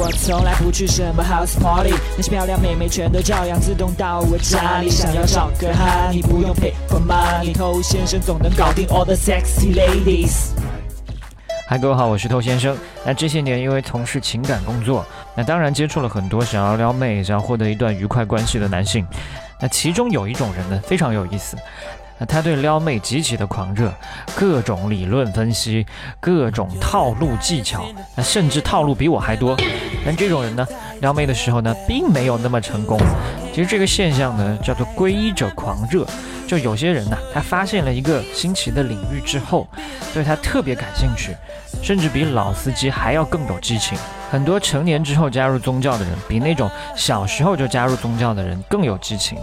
我从来不去什么 house party，那些漂亮妹妹全都照样自动到我家里。想要找个哈，你不用 pay for money，偷先生总能搞定 all the sexy ladies。嗨，各位好，我是透先生。那这些年因为从事情感工作，那当然接触了很多想要撩妹、想要获得一段愉快关系的男性。那其中有一种人呢，非常有意思。那他对撩妹极其的狂热，各种理论分析，各种套路技巧，那甚至套路比我还多。但这种人呢，撩妹的时候呢，并没有那么成功。其实这个现象呢，叫做皈依者狂热。就有些人呢，他发现了一个新奇的领域之后，对他特别感兴趣，甚至比老司机还要更有激情。很多成年之后加入宗教的人，比那种小时候就加入宗教的人更有激情。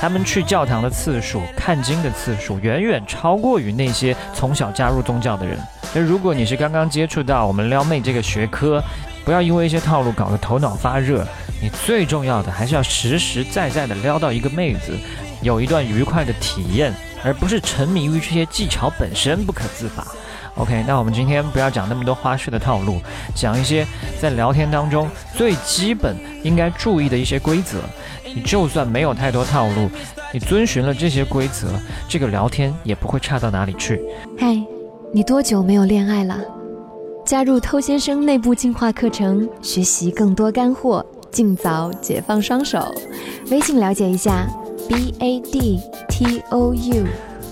他们去教堂的次数、看经的次数，远远超过于那些从小加入宗教的人。那如果你是刚刚接触到我们撩妹这个学科，不要因为一些套路搞得头脑发热。你最重要的还是要实实在在的撩到一个妹子。有一段愉快的体验，而不是沉迷于这些技巧本身不可自拔。OK，那我们今天不要讲那么多花式的套路，讲一些在聊天当中最基本应该注意的一些规则。你就算没有太多套路，你遵循了这些规则，这个聊天也不会差到哪里去。嗨，你多久没有恋爱了？加入偷先生内部进化课程，学习更多干货，尽早解放双手。微信了解一下。b a d t o u，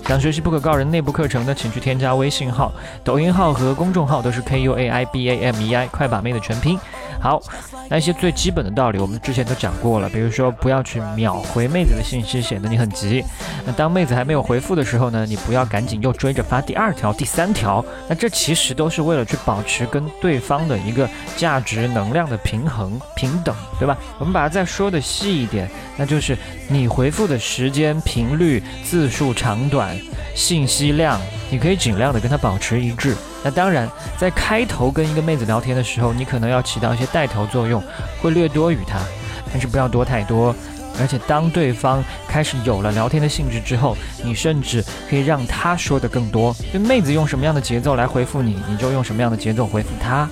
想学习不可告人内部课程的，请去添加微信号、抖音号和公众号，都是 k u a i b a m e i，快把妹的全拼。好，那些最基本的道理，我们之前都讲过了。比如说，不要去秒回妹子的信息，显得你很急。那当妹子还没有回复的时候呢，你不要赶紧又追着发第二条、第三条。那这其实都是为了去保持跟对方的一个价值能量的平衡、平等，对吧？我们把它再说的细一点，那就是你回复的时间、频率、字数长短、信息量，你可以尽量的跟他保持一致。那当然，在开头跟一个妹子聊天的时候，你可能要起到一些带头作用，会略多于她，但是不要多太多。而且当对方开始有了聊天的兴致之后，你甚至可以让她说的更多。就妹子用什么样的节奏来回复你，你就用什么样的节奏回复她。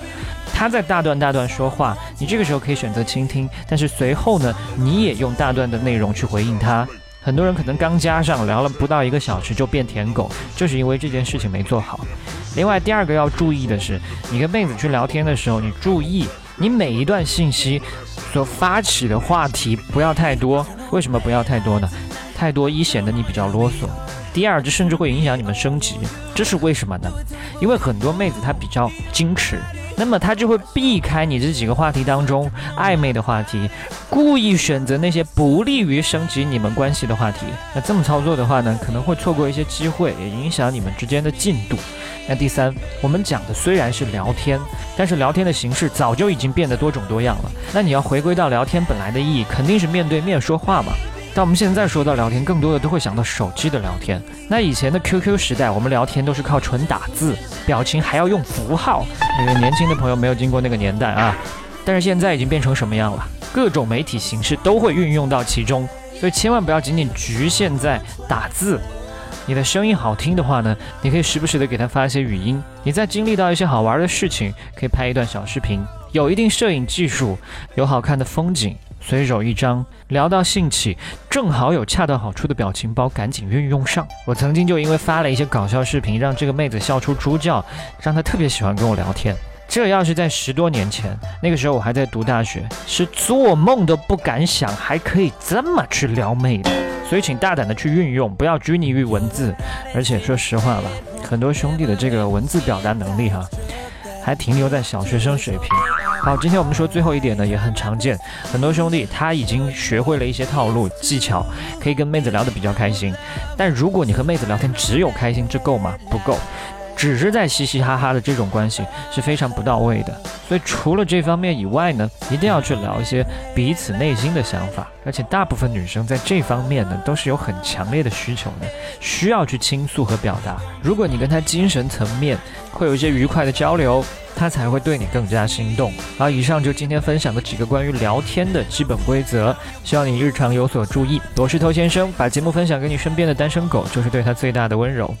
她在大段大段说话，你这个时候可以选择倾听，但是随后呢，你也用大段的内容去回应她。很多人可能刚加上聊了不到一个小时就变舔狗，就是因为这件事情没做好。另外，第二个要注意的是，你跟妹子去聊天的时候，你注意你每一段信息所发起的话题不要太多。为什么不要太多呢？太多一显得你比较啰嗦，第二这甚至会影响你们升级。这是为什么呢？因为很多妹子她比较矜持。那么他就会避开你这几个话题当中暧昧的话题，故意选择那些不利于升级你们关系的话题。那这么操作的话呢，可能会错过一些机会，也影响你们之间的进度。那第三，我们讲的虽然是聊天，但是聊天的形式早就已经变得多种多样了。那你要回归到聊天本来的意义，肯定是面对面说话嘛。但我们现在说到聊天，更多的都会想到手机的聊天。那以前的 QQ 时代，我们聊天都是靠纯打字，表情还要用符号。那个年轻的朋友没有经过那个年代啊。但是现在已经变成什么样了？各种媒体形式都会运用到其中，所以千万不要仅仅局限在打字。你的声音好听的话呢，你可以时不时的给他发一些语音。你在经历到一些好玩的事情，可以拍一段小视频。有一定摄影技术，有好看的风景。随手一张，聊到兴起，正好有恰到好处的表情包，赶紧运用上。我曾经就因为发了一些搞笑视频，让这个妹子笑出猪叫，让她特别喜欢跟我聊天。这要是在十多年前，那个时候我还在读大学，是做梦都不敢想还可以这么去撩妹的。所以请大胆的去运用，不要拘泥于文字。而且说实话吧，很多兄弟的这个文字表达能力哈，还停留在小学生水平。好，今天我们说最后一点呢，也很常见。很多兄弟他已经学会了一些套路技巧，可以跟妹子聊得比较开心。但如果你和妹子聊天只有开心，这够吗？不够。只是在嘻嘻哈哈的这种关系是非常不到位的。所以除了这方面以外呢，一定要去聊一些彼此内心的想法。而且大部分女生在这方面呢，都是有很强烈的需求的，需要去倾诉和表达。如果你跟她精神层面会有一些愉快的交流。他才会对你更加心动。好，以上就今天分享的几个关于聊天的基本规则，希望你日常有所注意。我是头先生，把节目分享给你身边的单身狗，就是对他最大的温柔。